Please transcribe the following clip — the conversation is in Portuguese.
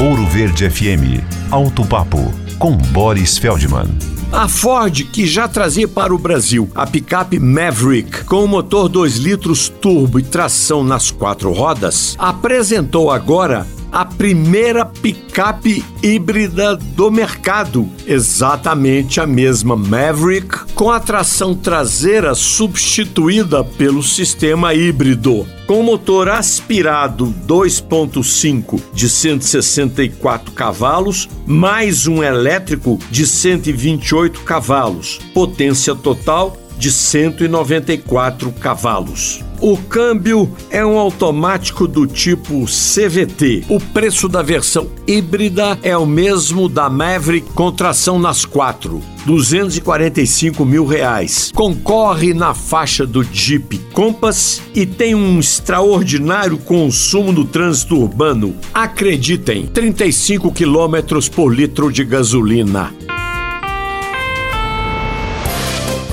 Ouro Verde FM. Alto Papo com Boris Feldman. A Ford, que já trazia para o Brasil a picape Maverick com motor 2 litros turbo e tração nas quatro rodas, apresentou agora a primeira picape híbrida do mercado, exatamente a mesma Maverick, com a tração traseira substituída pelo sistema híbrido. Com motor aspirado 2.5 de 164 cavalos, mais um elétrico de 128 cavalos, potência total de 194 cavalos. O câmbio é um automático do tipo CVT. O preço da versão híbrida é o mesmo da Maverick com tração nas quatro. 245 mil reais. Concorre na faixa do Jeep Compass e tem um extraordinário consumo no trânsito urbano. Acreditem, 35 quilômetros por litro de gasolina.